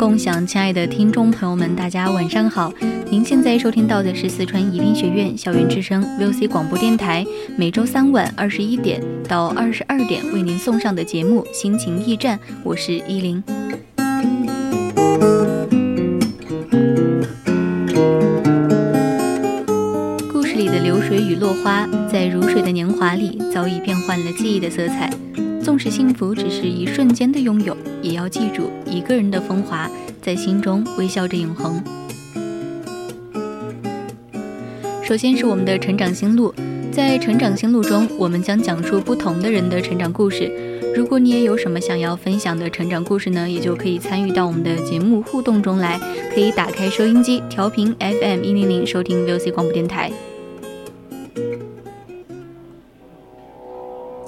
共享，亲爱的听众朋友们，大家晚上好。您现在收听到的是四川宜宾学院校园之声 VOC 广播电台，每周三晚二十一点到二十二点为您送上的节目《心情驿站》，我是依林。故事里的流水与落花，在如水的年华里，早已变换了记忆的色彩。纵使幸福只是一瞬间的拥有，也要记住一个人的风华，在心中微笑着永恒。首先是我们的成长心路，在成长心路中，我们将讲述不同的人的成长故事。如果你也有什么想要分享的成长故事呢，也就可以参与到我们的节目互动中来，可以打开收音机，调频 FM 一零零，收听 VOC 广播电台。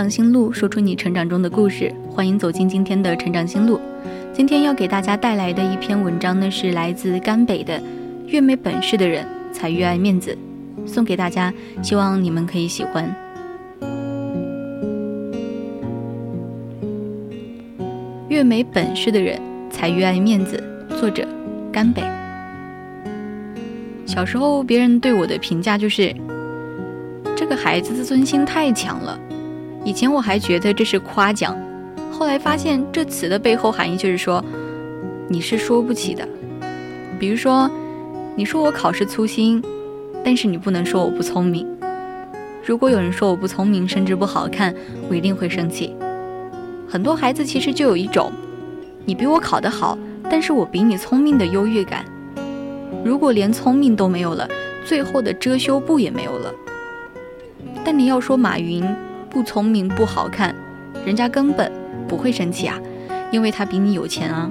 长心路，说出你成长中的故事。欢迎走进今天的成长心路。今天要给大家带来的一篇文章呢，是来自甘北的“越没本事的人才越爱面子”，送给大家，希望你们可以喜欢。越没本事的人才越爱面子，作者甘北。小时候，别人对我的评价就是，这个孩子自尊心太强了。以前我还觉得这是夸奖，后来发现这词的背后含义就是说，你是说不起的。比如说，你说我考试粗心，但是你不能说我不聪明。如果有人说我不聪明，甚至不好看，我一定会生气。很多孩子其实就有一种，你比我考得好，但是我比你聪明的优越感。如果连聪明都没有了，最后的遮羞布也没有了。但你要说马云。不聪明不好看，人家根本不会生气啊，因为他比你有钱啊。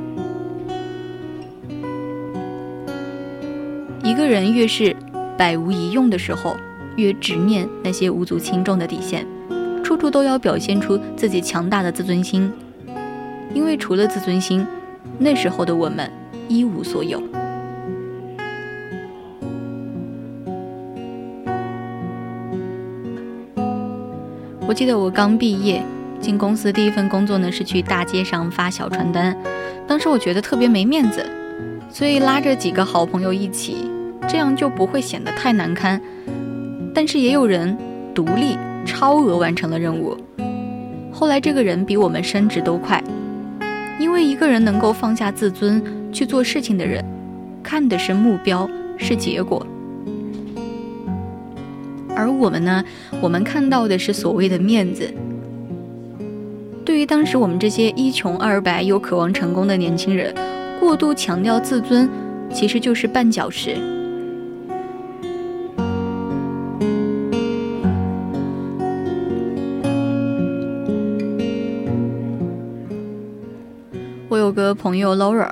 一个人越是百无一用的时候，越执念那些无足轻重的底线，处处都要表现出自己强大的自尊心，因为除了自尊心，那时候的我们一无所有。我记得我刚毕业进公司第一份工作呢，是去大街上发小传单。当时我觉得特别没面子，所以拉着几个好朋友一起，这样就不会显得太难堪。但是也有人独立超额完成了任务。后来这个人比我们升职都快，因为一个人能够放下自尊去做事情的人，看的是目标，是结果。而我们呢？我们看到的是所谓的面子。对于当时我们这些一穷二白又渴望成功的年轻人，过度强调自尊，其实就是绊脚石。我有个朋友 Laura，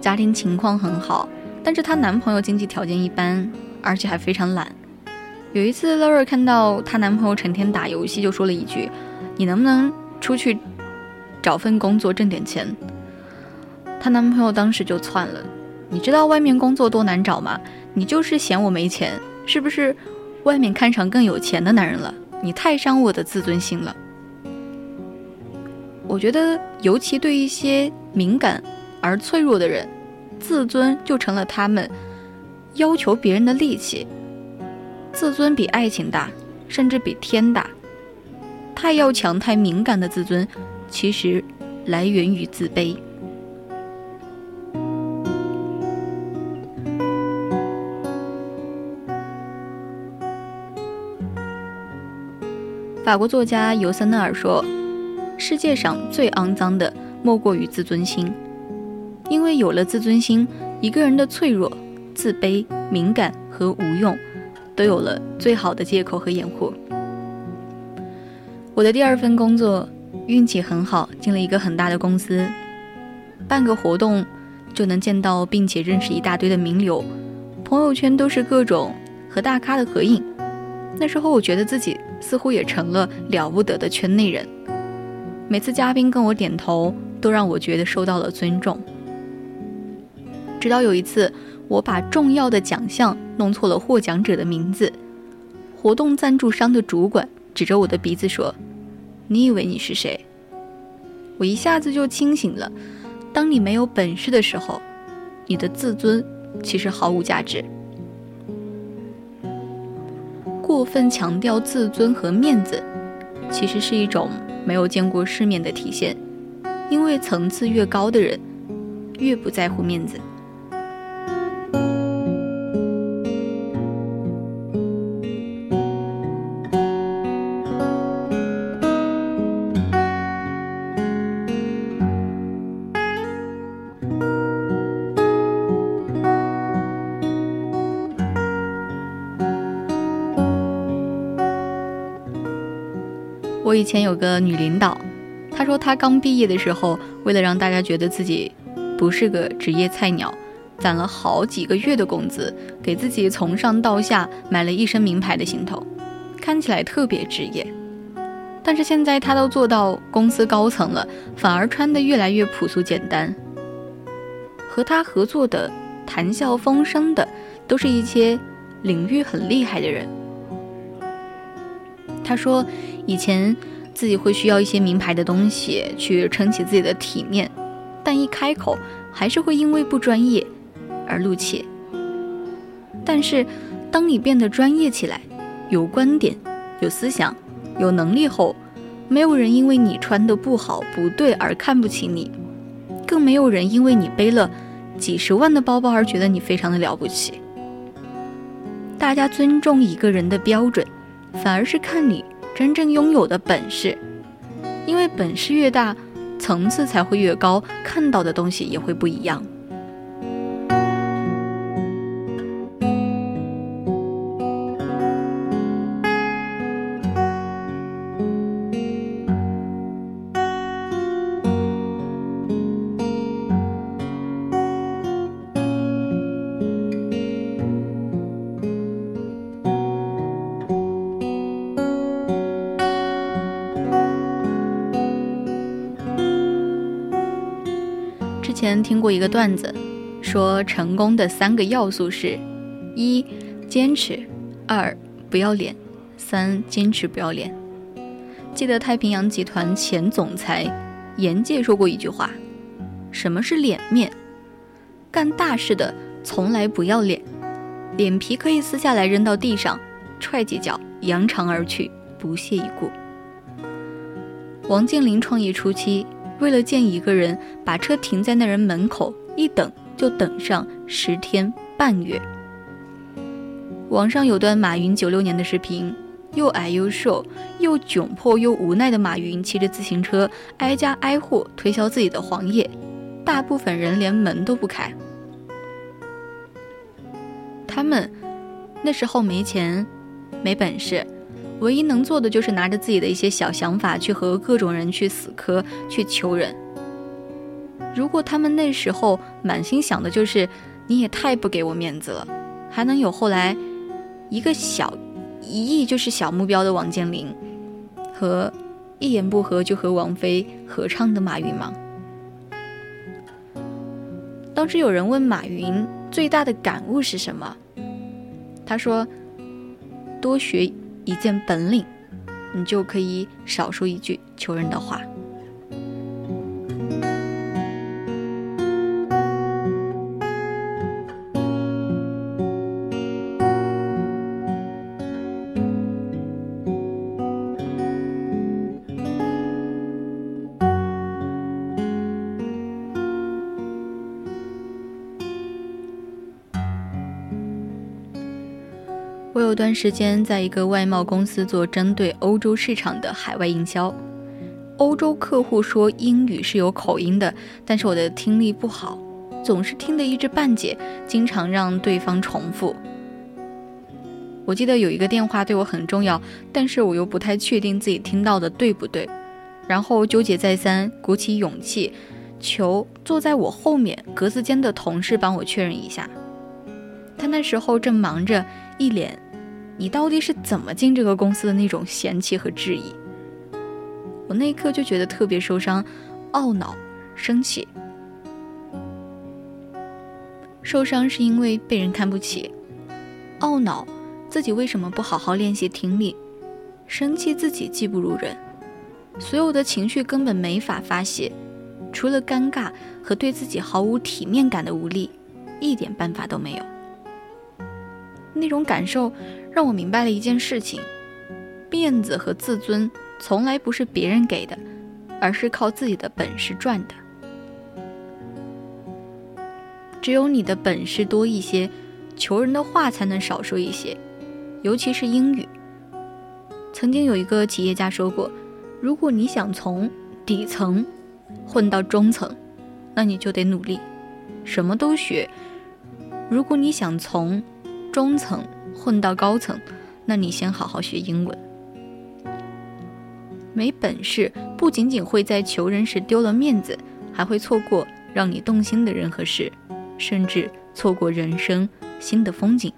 家庭情况很好，但是她男朋友经济条件一般，而且还非常懒。有一次，Laura 看到她男朋友成天打游戏，就说了一句：“你能不能出去找份工作挣点钱。她男朋友当时就窜了：“你知道外面工作多难找吗？你就是嫌我没钱，是不是？外面看上更有钱的男人了？你太伤我的自尊心了。”我觉得，尤其对一些敏感而脆弱的人，自尊就成了他们要求别人的利器。自尊比爱情大，甚至比天大。太要强、太敏感的自尊，其实来源于自卑。法国作家尤森纳尔说：“世界上最肮脏的，莫过于自尊心。因为有了自尊心，一个人的脆弱、自卑、敏感和无用。”都有了最好的借口和掩护。我的第二份工作运气很好，进了一个很大的公司，办个活动就能见到并且认识一大堆的名流，朋友圈都是各种和大咖的合影。那时候我觉得自己似乎也成了了不得的圈内人，每次嘉宾跟我点头，都让我觉得受到了尊重。直到有一次。我把重要的奖项弄错了获奖者的名字，活动赞助商的主管指着我的鼻子说：“你以为你是谁？”我一下子就清醒了。当你没有本事的时候，你的自尊其实毫无价值。过分强调自尊和面子，其实是一种没有见过世面的体现，因为层次越高的人，越不在乎面子。以前有个女领导，她说她刚毕业的时候，为了让大家觉得自己不是个职业菜鸟，攒了好几个月的工资，给自己从上到下买了一身名牌的行头，看起来特别职业。但是现在她都做到公司高层了，反而穿得越来越朴素简单。和她合作的、谈笑风生的，都是一些领域很厉害的人。她说。以前自己会需要一些名牌的东西去撑起自己的体面，但一开口还是会因为不专业而露怯。但是，当你变得专业起来，有观点、有思想、有能力后，没有人因为你穿的不好不对而看不起你，更没有人因为你背了几十万的包包而觉得你非常的了不起。大家尊重一个人的标准，反而是看你。真正拥有的本事，因为本事越大，层次才会越高，看到的东西也会不一样。前听过一个段子，说成功的三个要素是：一、坚持；二、不要脸；三、坚持不要脸。记得太平洋集团前总裁严介说过一句话：“什么是脸。面？干大事的从来不要脸，脸。皮可以撕下来扔到地上，踹几脚，扬长而去，不屑一顾。”王健林创业初期。为了见一个人，把车停在那人门口，一等就等上十天半月。网上有段马云九六年的视频，又矮又瘦，又窘迫又无奈的马云骑着自行车挨家挨户推销自己的黄页，大部分人连门都不开。他们那时候没钱，没本事。唯一能做的就是拿着自己的一些小想法去和各种人去死磕，去求人。如果他们那时候满心想的就是你也太不给我面子了，还能有后来一个小一亿就是小目标的王健林和一言不合就和王菲合唱的马云吗？当时有人问马云最大的感悟是什么，他说：“多学一件本领，你就可以少说一句求人的话。”我有段时间在一个外贸公司做针对欧洲市场的海外营销，欧洲客户说英语是有口音的，但是我的听力不好，总是听得一知半解，经常让对方重复。我记得有一个电话对我很重要，但是我又不太确定自己听到的对不对，然后纠结再三，鼓起勇气，求坐在我后面格子间的同事帮我确认一下。他那时候正忙着。一脸，你到底是怎么进这个公司的那种嫌弃和质疑，我那一刻就觉得特别受伤、懊恼、生气。受伤是因为被人看不起，懊恼自己为什么不好好练习听力，生气自己技不如人，所有的情绪根本没法发泄，除了尴尬和对自己毫无体面感的无力，一点办法都没有。那种感受让我明白了一件事情：面子和自尊从来不是别人给的，而是靠自己的本事赚的。只有你的本事多一些，求人的话才能少说一些，尤其是英语。曾经有一个企业家说过：“如果你想从底层混到中层，那你就得努力，什么都学。如果你想从……”中层混到高层，那你先好好学英文。没本事，不仅仅会在求人时丢了面子，还会错过让你动心的人和事，甚至错过人生新的风景。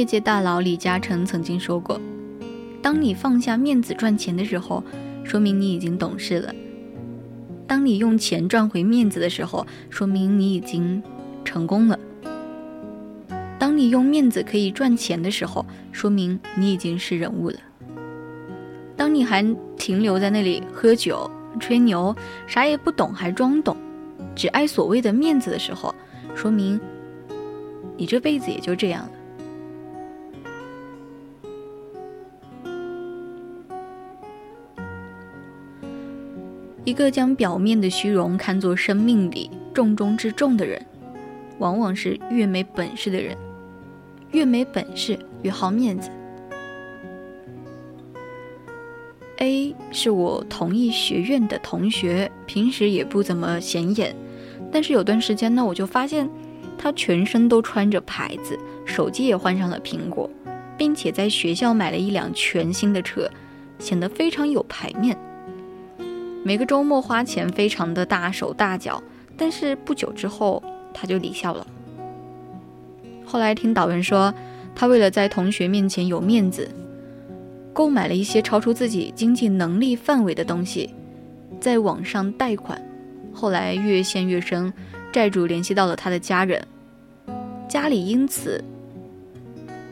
业界大佬李嘉诚曾经说过：“当你放下面子赚钱的时候，说明你已经懂事了；当你用钱赚回面子的时候，说明你已经成功了；当你用面子可以赚钱的时候，说明你已经是人物了；当你还停留在那里喝酒吹牛，啥也不懂还装懂，只爱所谓的面子的时候，说明你这辈子也就这样了。”一个将表面的虚荣看作生命里重中之重的人，往往是越没本事的人。越没本事，越好面子。A 是我同一学院的同学，平时也不怎么显眼，但是有段时间呢，我就发现他全身都穿着牌子，手机也换上了苹果，并且在学校买了一辆全新的车，显得非常有排面。每个周末花钱非常的大手大脚，但是不久之后他就离校了。后来听导员说，他为了在同学面前有面子，购买了一些超出自己经济能力范围的东西，在网上贷款，后来越陷越深，债主联系到了他的家人，家里因此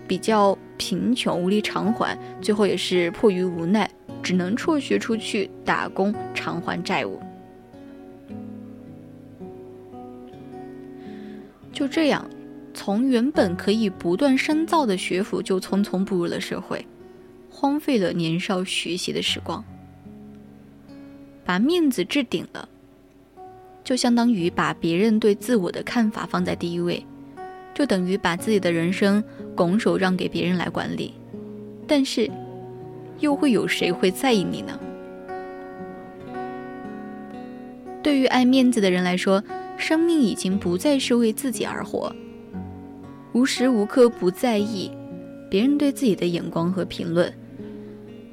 比较贫穷，无力偿还，最后也是迫于无奈。只能辍学出去打工偿还债务。就这样，从原本可以不断深造的学府，就匆匆步入了社会，荒废了年少学习的时光。把面子置顶了，就相当于把别人对自我的看法放在第一位，就等于把自己的人生拱手让给别人来管理。但是。又会有谁会在意你呢？对于爱面子的人来说，生命已经不再是为自己而活，无时无刻不在意别人对自己的眼光和评论。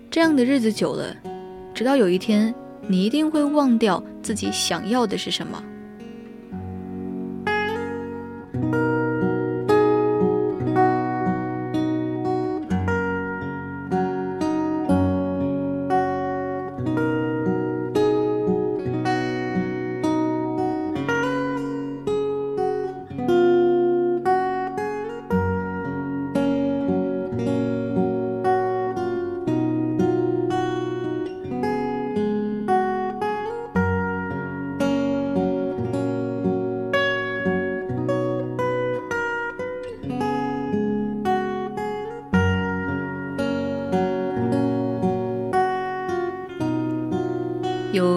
这样的日子久了，直到有一天，你一定会忘掉自己想要的是什么。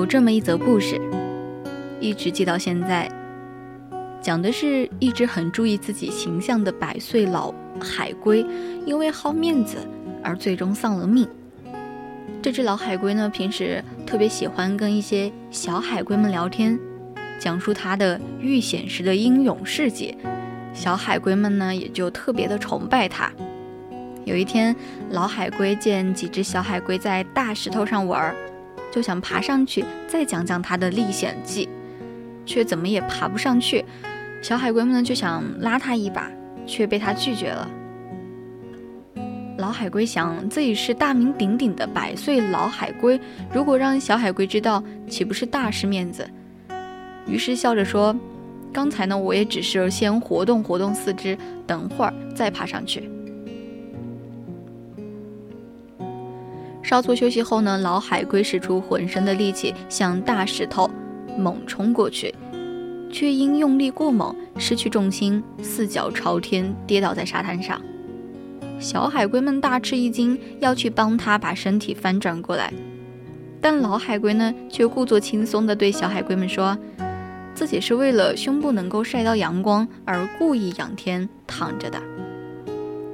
这么一则故事，一直记到现在。讲的是一只很注意自己形象的百岁老海龟，因为好面子而最终丧了命。这只老海龟呢，平时特别喜欢跟一些小海龟们聊天，讲述它的遇险时的英勇事迹。小海龟们呢，也就特别的崇拜它。有一天，老海龟见几只小海龟在大石头上玩儿。就想爬上去再讲讲他的历险记，却怎么也爬不上去。小海龟们呢就想拉他一把，却被他拒绝了。老海龟想自己是大名鼎鼎的百岁老海龟，如果让小海龟知道，岂不是大失面子？于是笑着说：“刚才呢，我也只是先活动活动四肢，等会儿再爬上去。”稍作休息后呢，老海龟使出浑身的力气向大石头猛冲过去，却因用力过猛失去重心，四脚朝天跌倒在沙滩上。小海龟们大吃一惊，要去帮他把身体翻转过来，但老海龟呢却故作轻松地对小海龟们说，自己是为了胸部能够晒到阳光而故意仰天躺着的。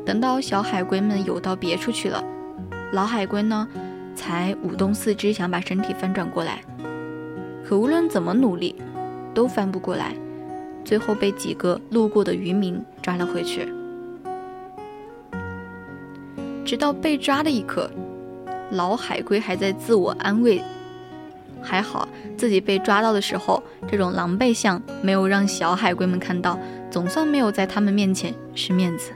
等到小海龟们游到别处去了。老海龟呢，才舞动四肢，想把身体翻转过来，可无论怎么努力，都翻不过来，最后被几个路过的渔民抓了回去。直到被抓的一刻，老海龟还在自我安慰：还好自己被抓到的时候，这种狼狈相没有让小海龟们看到，总算没有在他们面前失面子。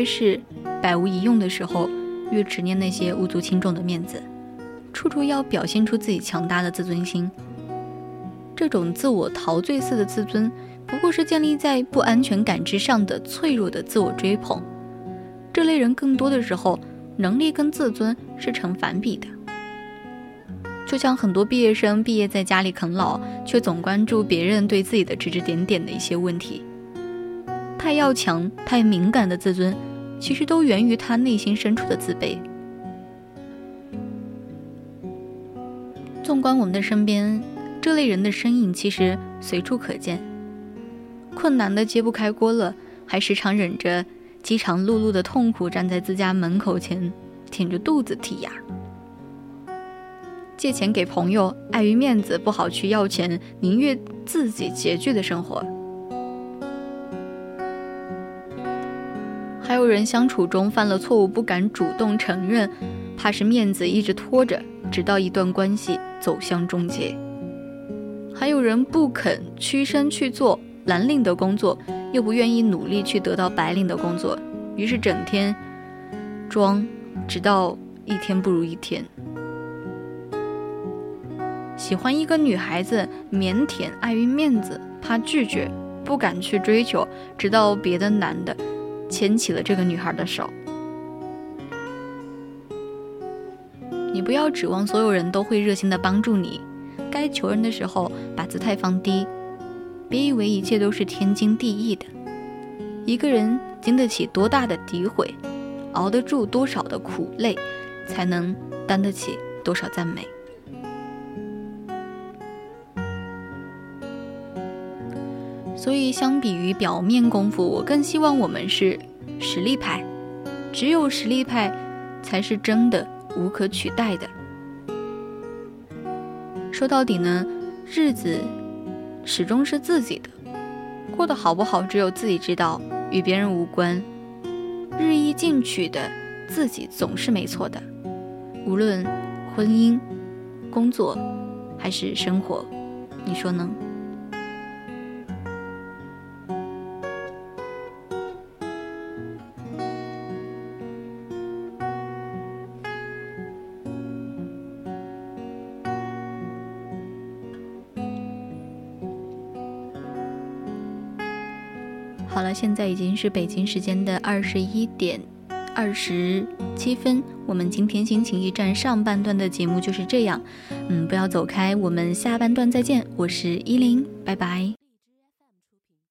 越是百无一用的时候，越执念那些无足轻重的面子，处处要表现出自己强大的自尊心。这种自我陶醉似的自尊，不过是建立在不安全感之上的脆弱的自我追捧。这类人更多的时候，能力跟自尊是成反比的。就像很多毕业生毕业在家里啃老，却总关注别人对自己的指指点点的一些问题。太要强、太敏感的自尊，其实都源于他内心深处的自卑。纵观我们的身边，这类人的身影其实随处可见。困难的揭不开锅了，还时常忍着饥肠辘辘的痛苦，站在自家门口前，挺着肚子剔牙。借钱给朋友，碍于面子不好去要钱，宁愿自己拮据的生活。还有人相处中犯了错误不敢主动承认，怕是面子一直拖着，直到一段关系走向终结。还有人不肯屈身去做蓝领的工作，又不愿意努力去得到白领的工作，于是整天装，直到一天不如一天。喜欢一个女孩子，腼腆，碍于面子，怕拒绝，不敢去追求，直到别的男的。牵起了这个女孩的手。你不要指望所有人都会热心的帮助你，该求人的时候把姿态放低，别以为一切都是天经地义的。一个人经得起多大的诋毁，熬得住多少的苦累，才能担得起多少赞美。所以，相比于表面功夫，我更希望我们是实力派。只有实力派，才是真的无可取代的。说到底呢，日子始终是自己的，过得好不好，只有自己知道，与别人无关。日益进取的自己总是没错的，无论婚姻、工作还是生活，你说呢？现在已经是北京时间的二十一点二十七分。我们今天心情驿站上半段的节目就是这样，嗯，不要走开，我们下半段再见。我是依林，拜拜。